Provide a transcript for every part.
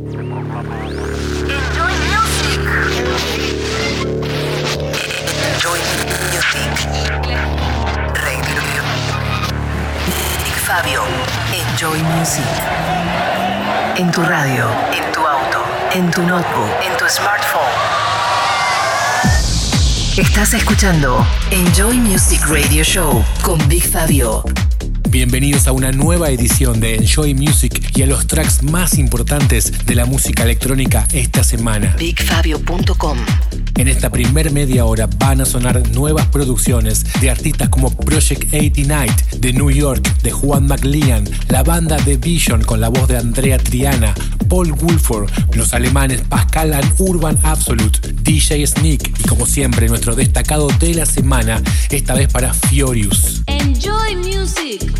Enjoy music. Enjoy music. Radio. Big Fabio. Enjoy music. En tu radio, en tu auto, en tu notebook, en tu smartphone. Estás escuchando Enjoy Music Radio Show con Big Fabio. Bienvenidos a una nueva edición de Enjoy Music y a los tracks más importantes de la música electrónica esta semana. BigFabio.com En esta primer media hora van a sonar nuevas producciones de artistas como Project 89 de New York, de Juan McLean, la banda The Vision con la voz de Andrea Triana, Paul Woolford, los alemanes Pascal and Urban Absolute, DJ Sneak y como siempre nuestro destacado de la semana, esta vez para Furious. Enjoy music.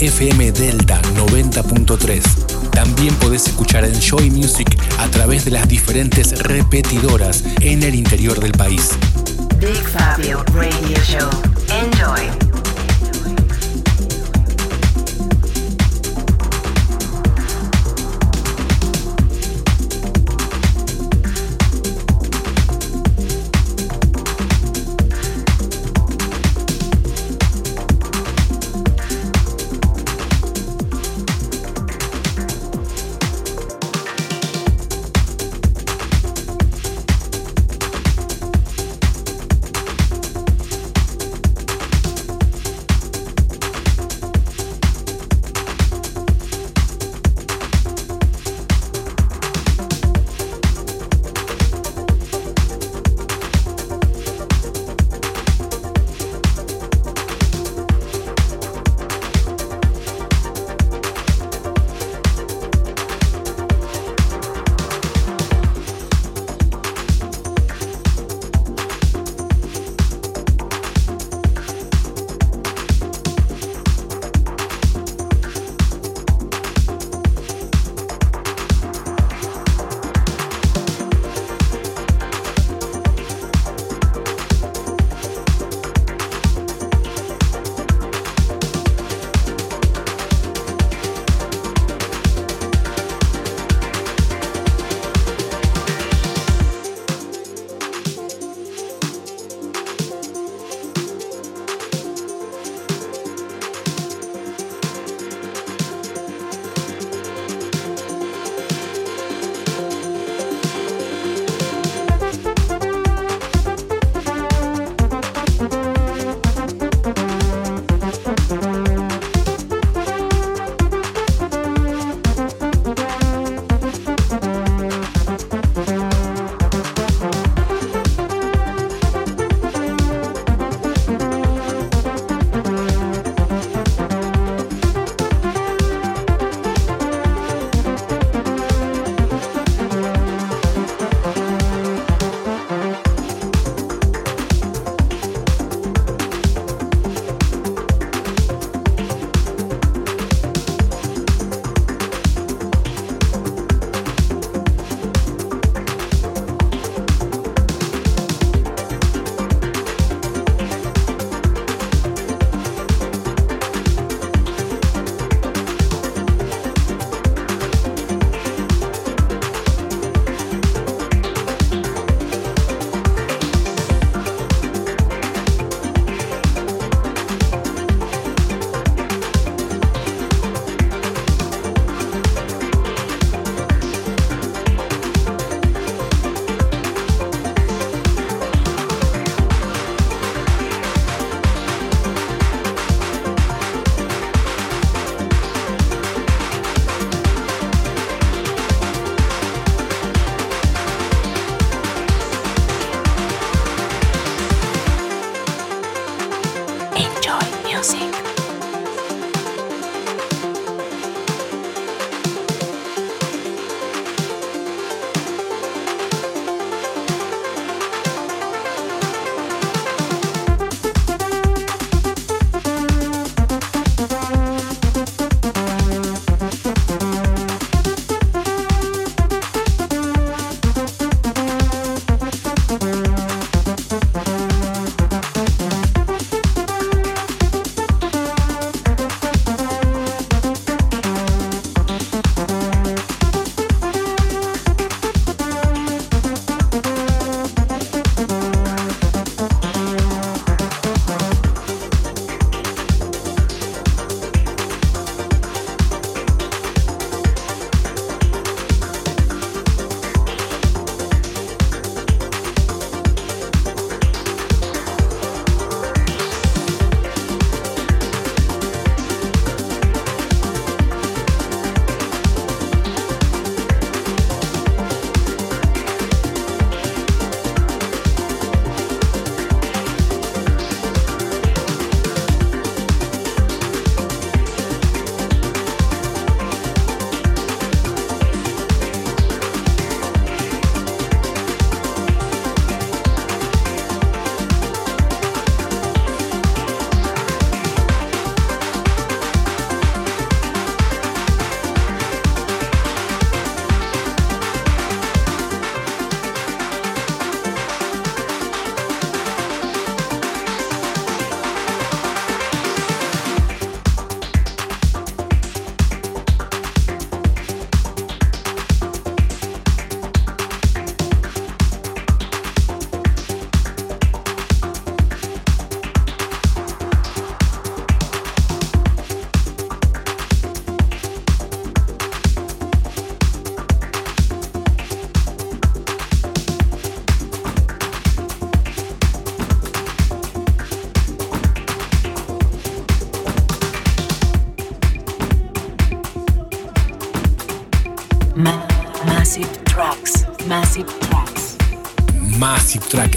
FM Delta 90.3. También podés escuchar en Joy Music a través de las diferentes repetidoras en el interior del país.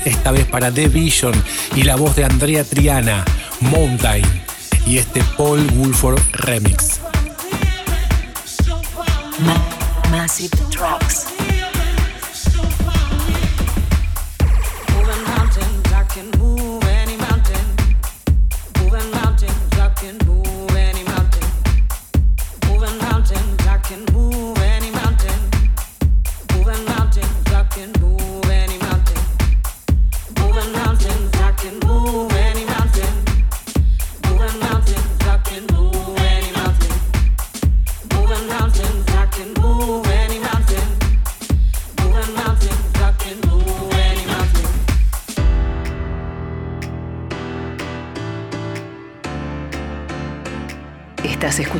Esta vez para The Vision y la voz de Andrea Triana, Mountain y este Paul Woolford remix.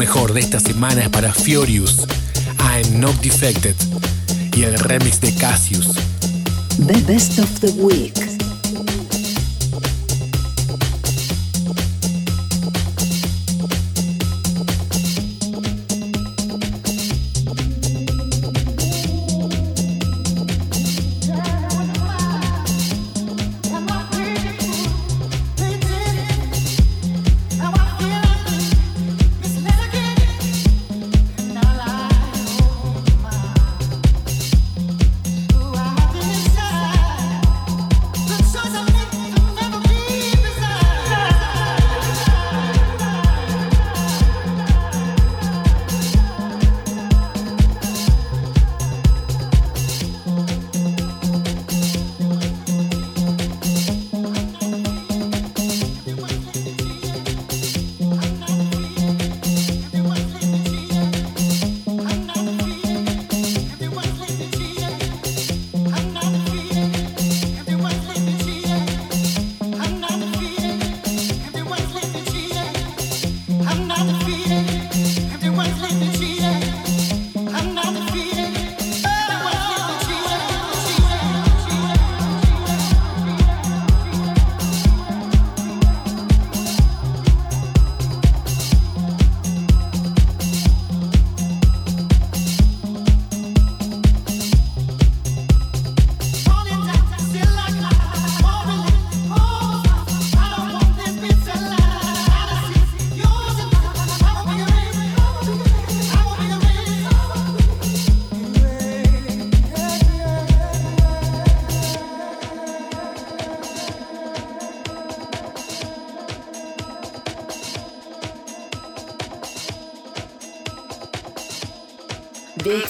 Mejor de esta semana es para Furious, I'm Not Defected y el remix de Cassius. The best of the week.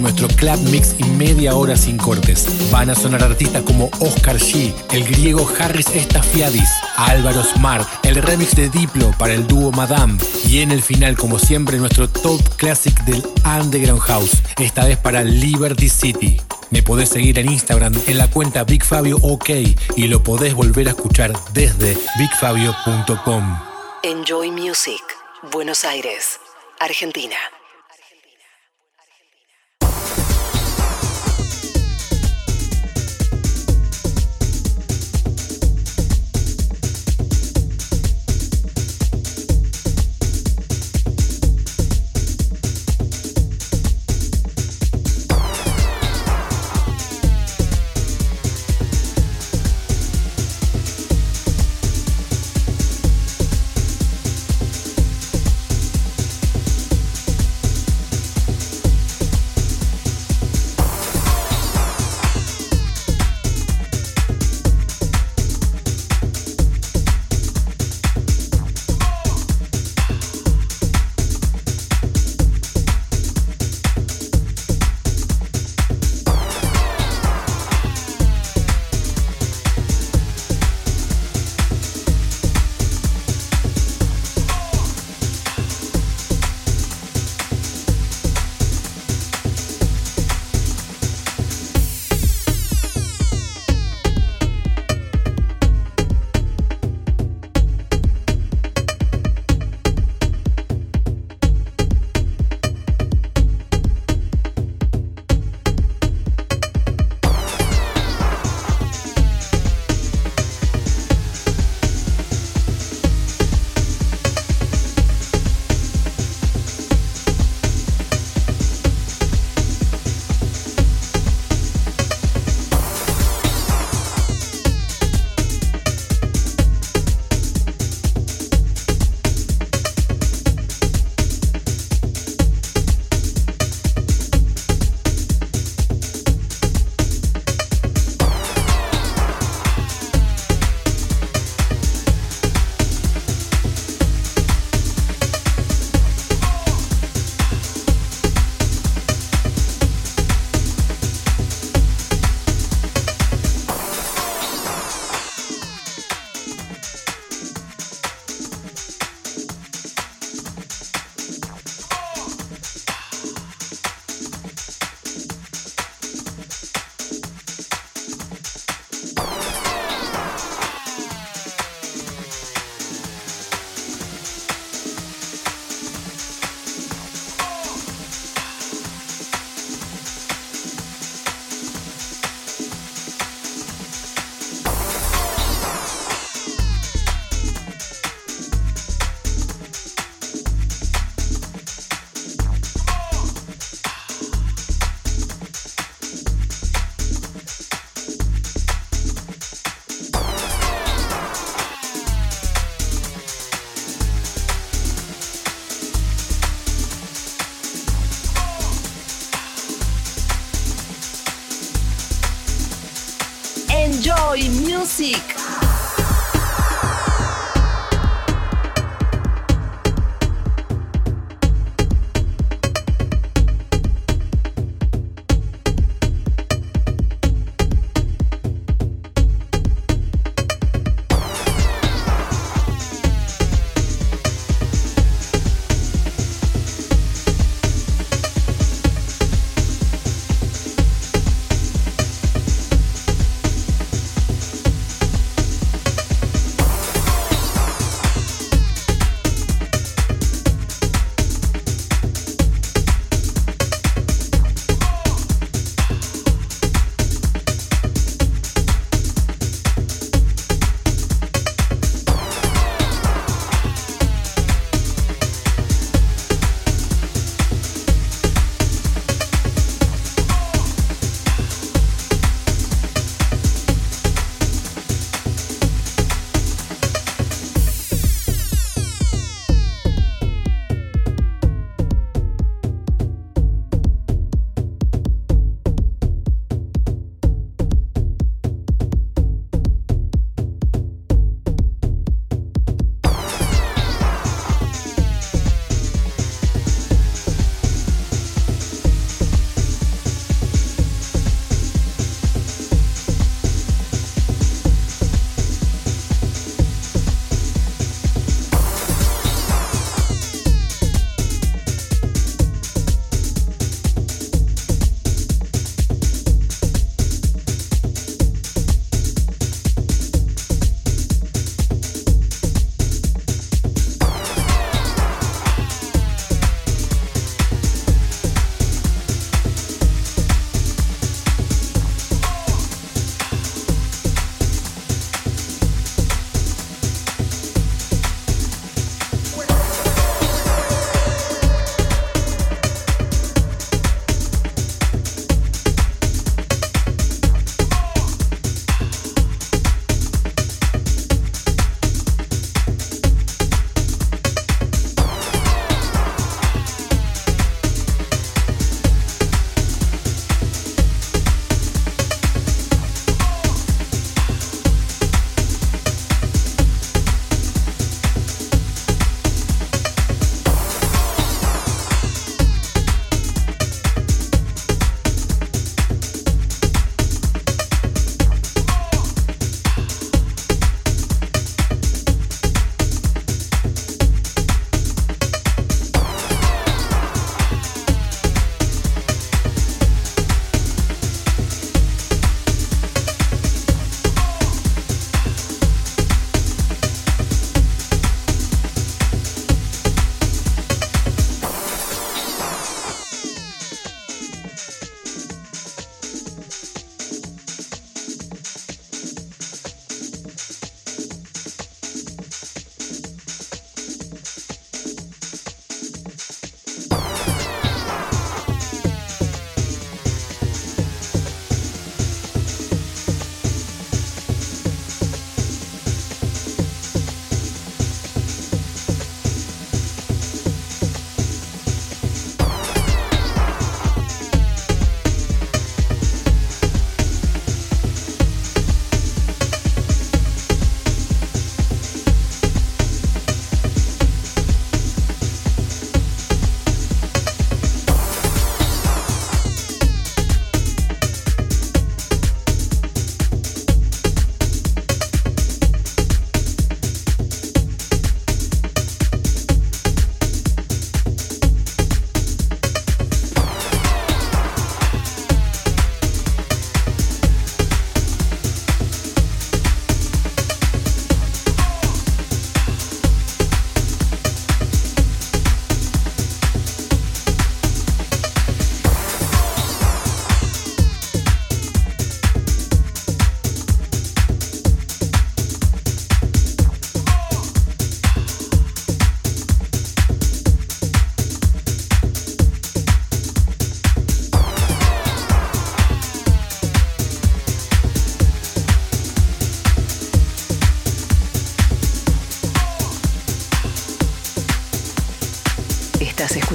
Nuestro club mix y media hora sin cortes. Van a sonar artistas como Oscar G, el griego Harris Estafiadis, Álvaro Smart, el remix de Diplo para el dúo Madame y en el final, como siempre, nuestro top classic del Underground House, esta vez para Liberty City. Me podés seguir en Instagram en la cuenta BigFabioOK y lo podés volver a escuchar desde bigfabio.com. Enjoy Music, Buenos Aires, Argentina.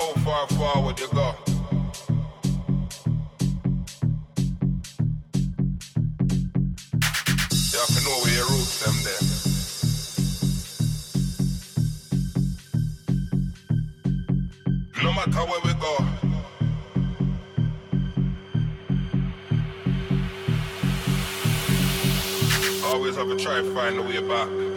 how far forward you go. You have to know where your roots them there. No matter where we go. Always have to try to find a way back.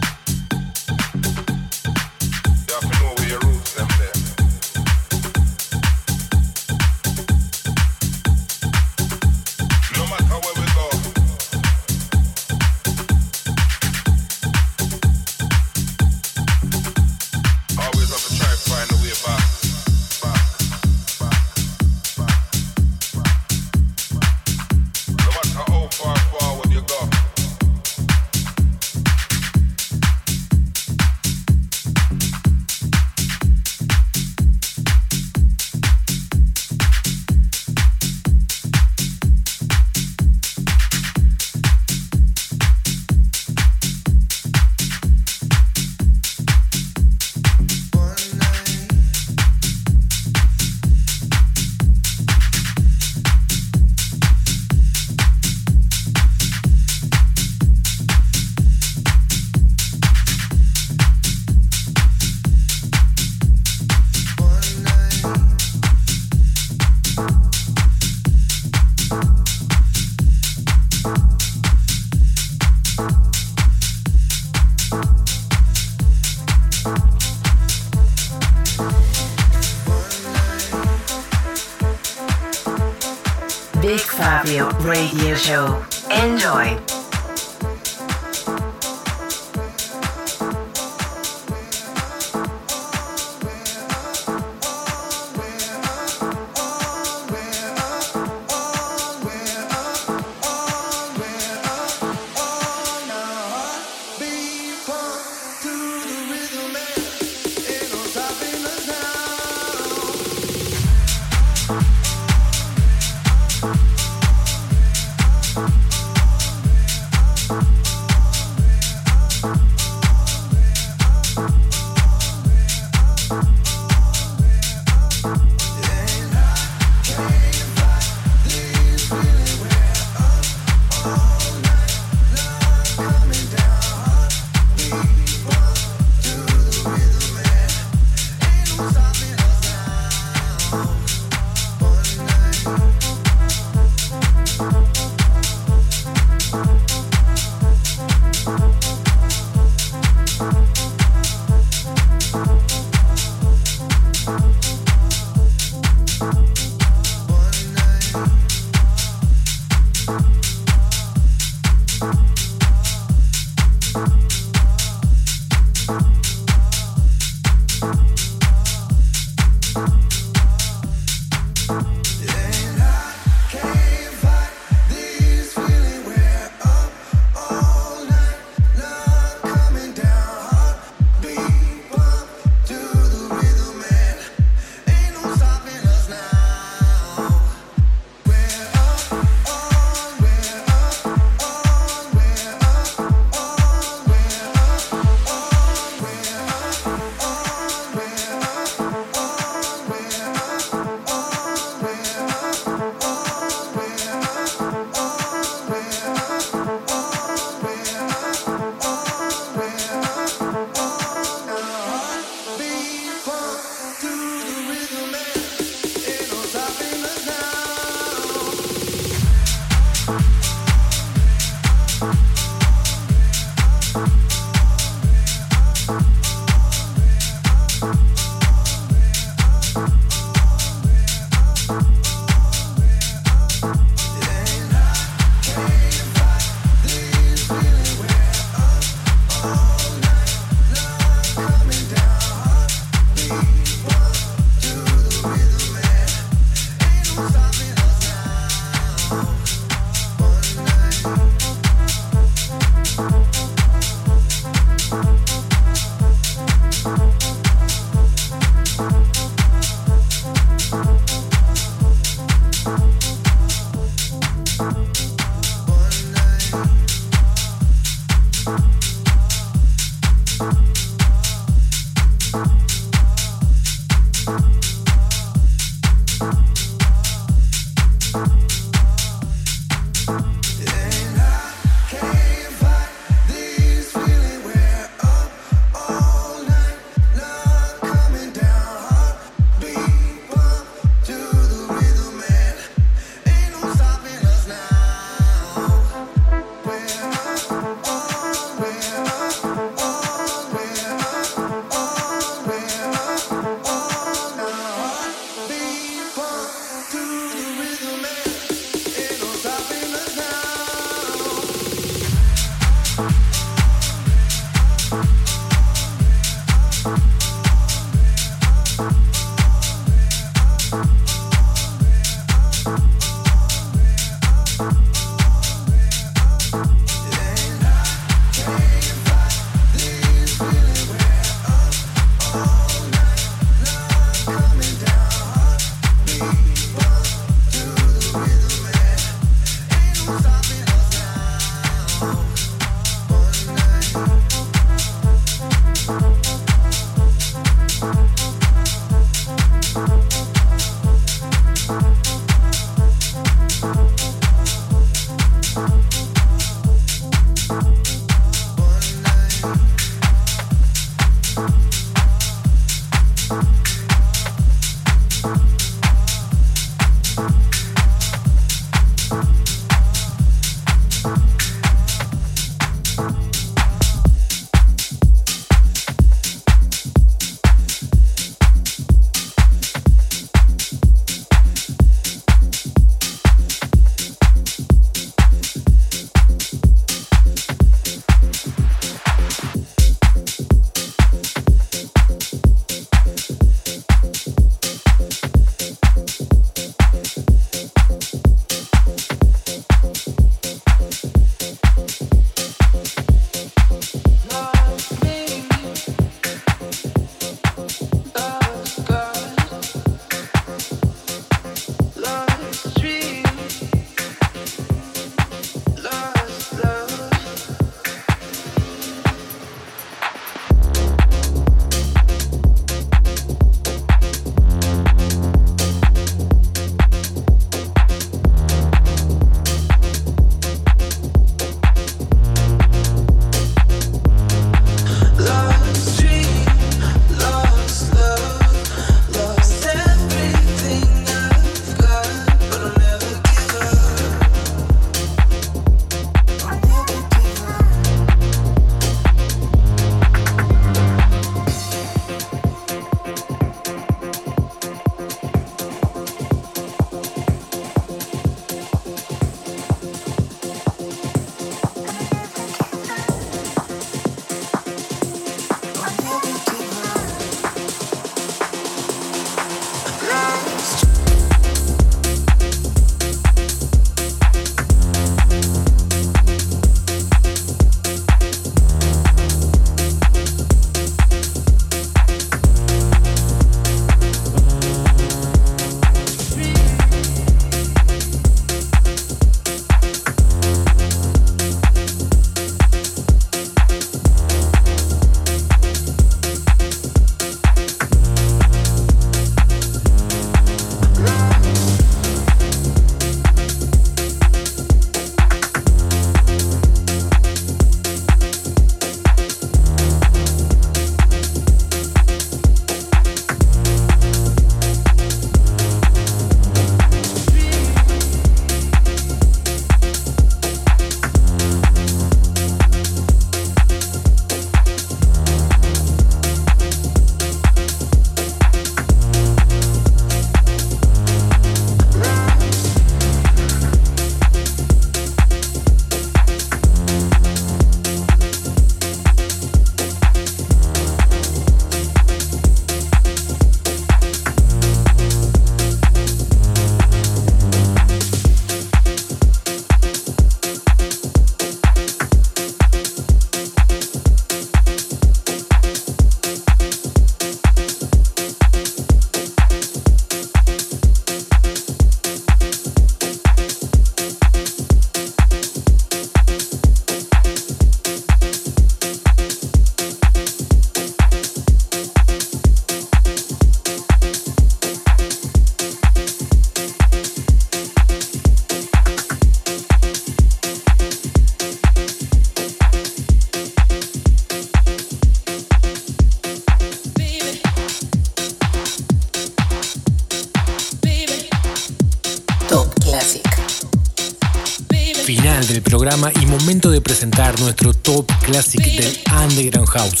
House.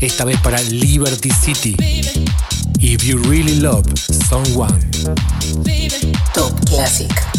Esta vez para Liberty City. If You Really Love Someone. Top Classic.